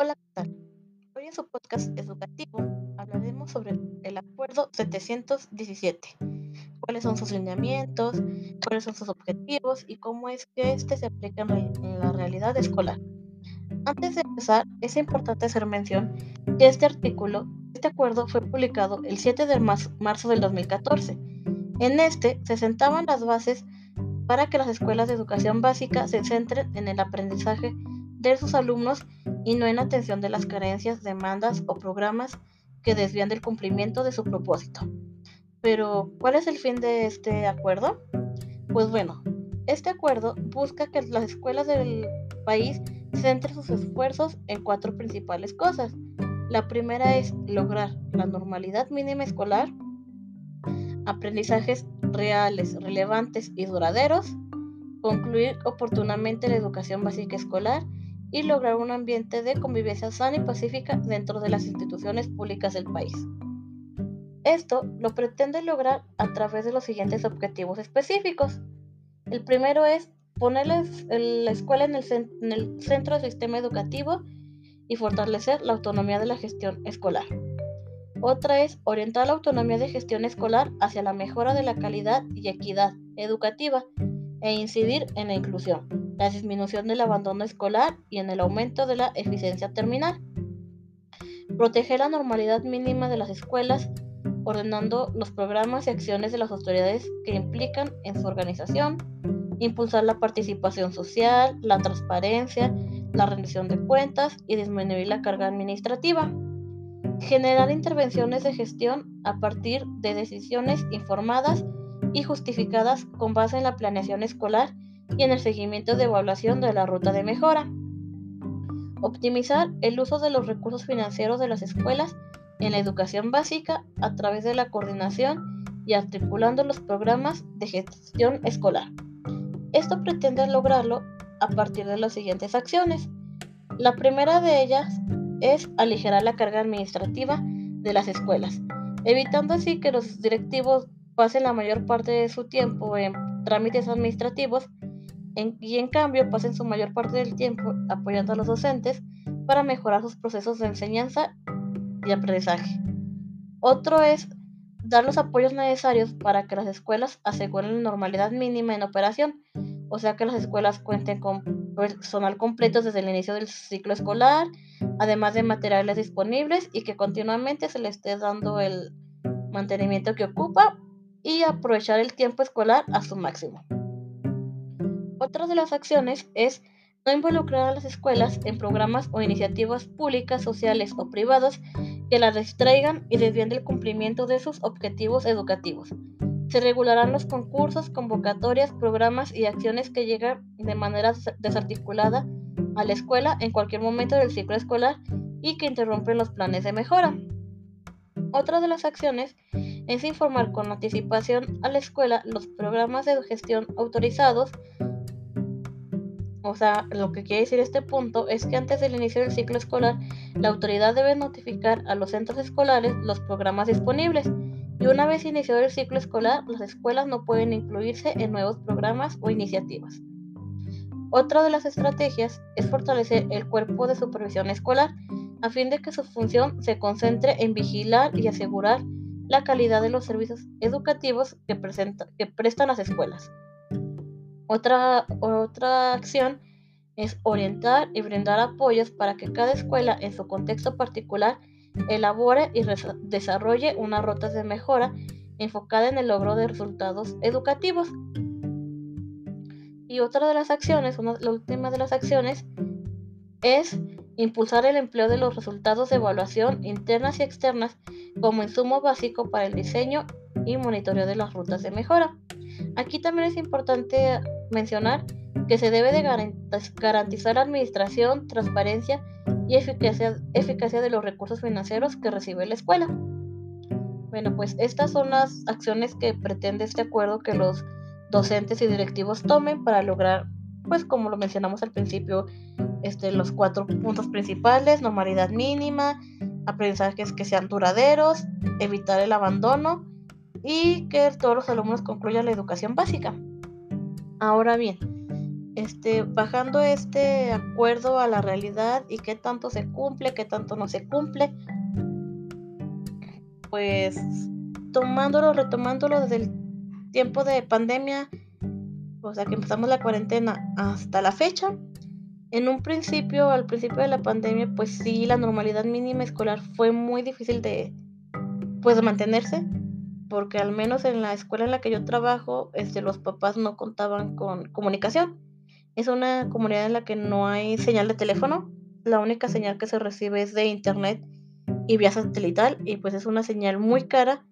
Hola, ¿qué tal? Hoy en su podcast educativo hablaremos sobre el Acuerdo 717. ¿Cuáles son sus lineamientos? ¿Cuáles son sus objetivos? ¿Y cómo es que este se aplica en la realidad escolar? Antes de empezar, es importante hacer mención que este artículo, este acuerdo fue publicado el 7 de marzo del 2014. En este se sentaban las bases para que las escuelas de educación básica se centren en el aprendizaje de sus alumnos y no en atención de las carencias, demandas o programas que desvían del cumplimiento de su propósito. Pero, ¿cuál es el fin de este acuerdo? Pues bueno, este acuerdo busca que las escuelas del país centren sus esfuerzos en cuatro principales cosas. La primera es lograr la normalidad mínima escolar, aprendizajes reales, relevantes y duraderos, concluir oportunamente la educación básica escolar y lograr un ambiente de convivencia sana y pacífica dentro de las instituciones públicas del país. Esto lo pretende lograr a través de los siguientes objetivos específicos. El primero es poner la, escuela en el, en el centro del sistema educativo y fortalecer la autonomía de la gestión escolar. Otra es orientar la autonomía de gestión escolar hacia la mejora de la calidad y equidad educativa e incidir en la inclusión, la disminución del abandono escolar y en el aumento de la eficiencia terminal. Proteger la normalidad mínima de las escuelas, ordenando los programas y acciones de las autoridades que implican en su organización, impulsar la participación social, la transparencia, la rendición de cuentas y disminuir la carga administrativa. Generar intervenciones de gestión a partir de decisiones informadas y justificadas con base en la planeación escolar y en el seguimiento de evaluación de la ruta de mejora. Optimizar el uso de los recursos financieros de las escuelas en la educación básica a través de la coordinación y articulando los programas de gestión escolar. Esto pretende lograrlo a partir de las siguientes acciones. La primera de ellas es aligerar la carga administrativa de las escuelas, evitando así que los directivos pasen la mayor parte de su tiempo en trámites administrativos y en cambio pasen su mayor parte del tiempo apoyando a los docentes para mejorar sus procesos de enseñanza y aprendizaje. Otro es dar los apoyos necesarios para que las escuelas aseguren la normalidad mínima en operación, o sea que las escuelas cuenten con personal completo desde el inicio del ciclo escolar, además de materiales disponibles y que continuamente se le esté dando el mantenimiento que ocupa y aprovechar el tiempo escolar a su máximo. Otra de las acciones es no involucrar a las escuelas en programas o iniciativas públicas, sociales o privados que las distraigan y desvíen del cumplimiento de sus objetivos educativos. Se regularán los concursos, convocatorias, programas y acciones que llegan de manera desarticulada a la escuela en cualquier momento del ciclo escolar y que interrumpen los planes de mejora. Otra de las acciones es informar con anticipación a la escuela los programas de gestión autorizados. O sea, lo que quiere decir este punto es que antes del inicio del ciclo escolar, la autoridad debe notificar a los centros escolares los programas disponibles. Y una vez iniciado el ciclo escolar, las escuelas no pueden incluirse en nuevos programas o iniciativas. Otra de las estrategias es fortalecer el cuerpo de supervisión escolar a fin de que su función se concentre en vigilar y asegurar la calidad de los servicios educativos que, prestan las escuelas. Otra, otra acción es orientar y brindar apoyos para que cada escuela en su contexto particular elabore y desarrolle una ruta de mejora enfocada en el logro de resultados educativos. Y otra de las acciones, una, la última de las acciones, es impulsar el empleo de los resultados de evaluación internas y externas como insumo básico para el diseño y monitoreo de las rutas de mejora. Aquí también es importante mencionar que se debe de garantizar administración, transparencia y eficacia, eficacia de los recursos financieros que recibe la escuela. Bueno, pues estas son las acciones que pretende este acuerdo que los docentes y directivos tomen para lograr, pues como lo mencionamos al principio, este, los cuatro puntos principales, normalidad mínima, aprendizajes que sean duraderos, evitar el abandono y que todos los alumnos concluyan la educación básica. Ahora bien, este, bajando este acuerdo a la realidad y qué tanto se cumple, qué tanto no se cumple, pues tomándolo, retomándolo desde el tiempo de pandemia, o sea que empezamos la cuarentena hasta la fecha, en un principio, al principio de la pandemia, pues sí, la normalidad mínima escolar fue muy difícil de, pues, mantenerse, porque al menos en la escuela en la que yo trabajo, este, los papás no contaban con comunicación. Es una comunidad en la que no hay señal de teléfono, la única señal que se recibe es de internet y vía satelital, y pues es una señal muy cara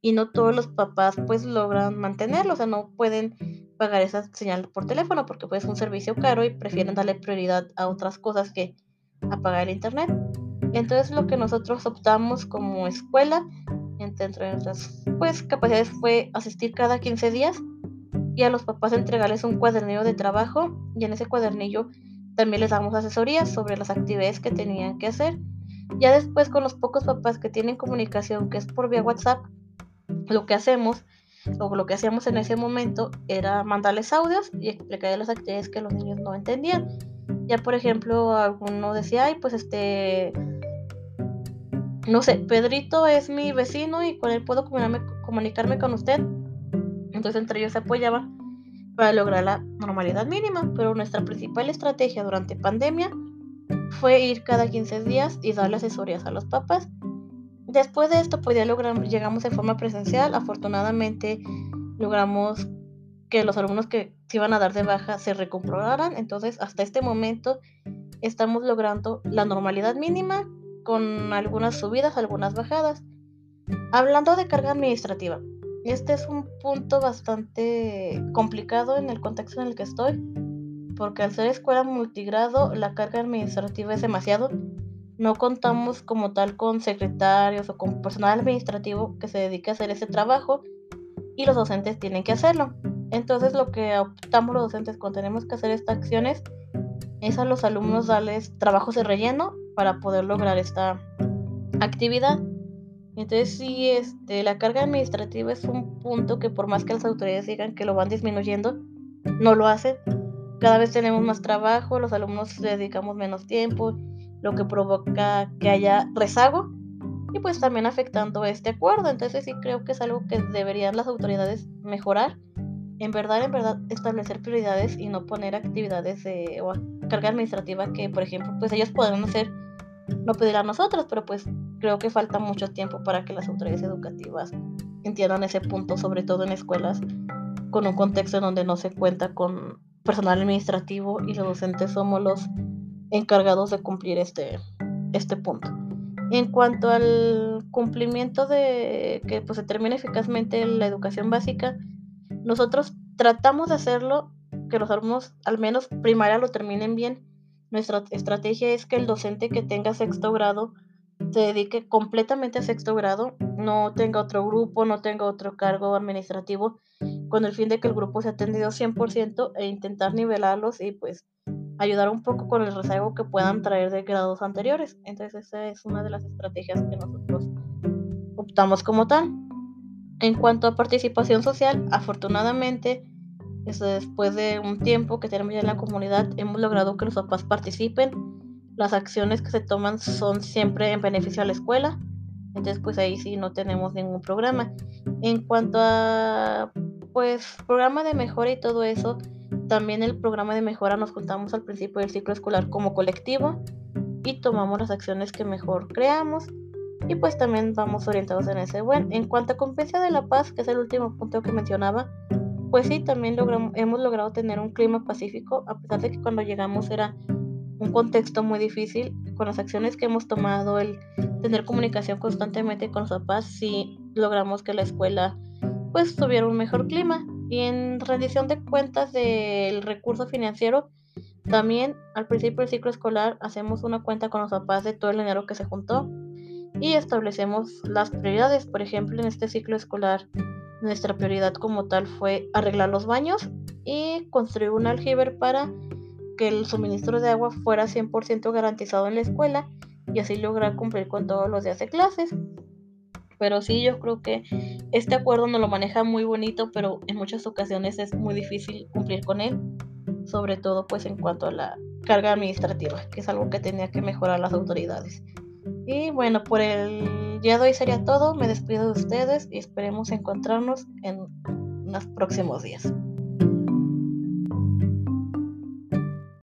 y no todos los papás pues logran mantenerlo, o sea, no pueden pagar esa señal por teléfono porque pues es un servicio caro y prefieren darle prioridad a otras cosas que a pagar internet. Entonces lo que nosotros optamos como escuela entre nuestras pues capacidades fue asistir cada 15 días y a los papás entregarles un cuadernillo de trabajo y en ese cuadernillo también les damos asesorías sobre las actividades que tenían que hacer. Ya después con los pocos papás que tienen comunicación que es por vía WhatsApp, lo que hacemos o lo que hacíamos en ese momento era mandarles audios y explicarles las actividades que los niños no entendían. Ya por ejemplo, alguno decía, ay, pues este, no sé, Pedrito es mi vecino y con él puedo comunicarme, con usted. Entonces entre ellos se apoyaban para lograr la normalidad mínima, pero nuestra principal estrategia durante pandemia fue ir cada 15 días y darle asesorías a los papás Después de esto, pues ya logramos, llegamos en forma presencial. Afortunadamente, logramos que los alumnos que se iban a dar de baja se recomprobaran. Entonces, hasta este momento, estamos logrando la normalidad mínima con algunas subidas, algunas bajadas. Hablando de carga administrativa, este es un punto bastante complicado en el contexto en el que estoy, porque al ser escuela multigrado, la carga administrativa es demasiado no contamos como tal con secretarios o con personal administrativo que se dedique a hacer ese trabajo y los docentes tienen que hacerlo. Entonces lo que optamos los docentes cuando tenemos que hacer estas acciones es a los alumnos darles trabajos de relleno para poder lograr esta actividad. Entonces sí, este, la carga administrativa es un punto que por más que las autoridades digan que lo van disminuyendo, no lo hacen. Cada vez tenemos más trabajo, los alumnos dedicamos menos tiempo lo que provoca que haya rezago y pues también afectando este acuerdo. Entonces sí creo que es algo que deberían las autoridades mejorar. En verdad, en verdad, establecer prioridades y no poner actividades de, o carga administrativa que, por ejemplo, pues ellos podrán hacer, no pedir a nosotros, pero pues creo que falta mucho tiempo para que las autoridades educativas entiendan ese punto, sobre todo en escuelas con un contexto en donde no se cuenta con personal administrativo y los docentes somos los encargados de cumplir este, este punto. En cuanto al cumplimiento de que pues, se termine eficazmente la educación básica, nosotros tratamos de hacerlo, que los alumnos al menos primaria lo terminen bien. Nuestra estrategia es que el docente que tenga sexto grado se dedique completamente a sexto grado, no tenga otro grupo, no tenga otro cargo administrativo, con el fin de que el grupo sea atendido 100% e intentar nivelarlos y pues ayudar un poco con el rezago que puedan traer de grados anteriores. Entonces esa es una de las estrategias que nosotros optamos como tal. En cuanto a participación social, afortunadamente, después de un tiempo que tenemos ya en la comunidad, hemos logrado que los papás participen. Las acciones que se toman son siempre en beneficio a la escuela. Entonces, pues ahí sí no tenemos ningún programa. En cuanto a, pues, programa de mejora y todo eso, también el programa de mejora nos juntamos al principio del ciclo escolar como colectivo y tomamos las acciones que mejor creamos y pues también vamos orientados en ese buen. En cuanto a competencia de la paz, que es el último punto que mencionaba, pues sí, también logramos, hemos logrado tener un clima pacífico, a pesar de que cuando llegamos era un contexto muy difícil, con las acciones que hemos tomado, el tener comunicación constantemente con los papás, sí logramos que la escuela pues tuviera un mejor clima. Y en rendición de cuentas del recurso financiero, también al principio del ciclo escolar hacemos una cuenta con los papás de todo el dinero que se juntó y establecemos las prioridades. Por ejemplo, en este ciclo escolar, nuestra prioridad como tal fue arreglar los baños y construir un aljibe para que el suministro de agua fuera 100% garantizado en la escuela y así lograr cumplir con todos los días de clases. Pero sí, yo creo que este acuerdo nos lo maneja muy bonito, pero en muchas ocasiones es muy difícil cumplir con él. sobre todo pues en cuanto a la carga administrativa, que es algo que tenía que mejorar las autoridades. Y bueno, por el día de hoy sería todo. Me despido de ustedes y esperemos encontrarnos en los próximos días.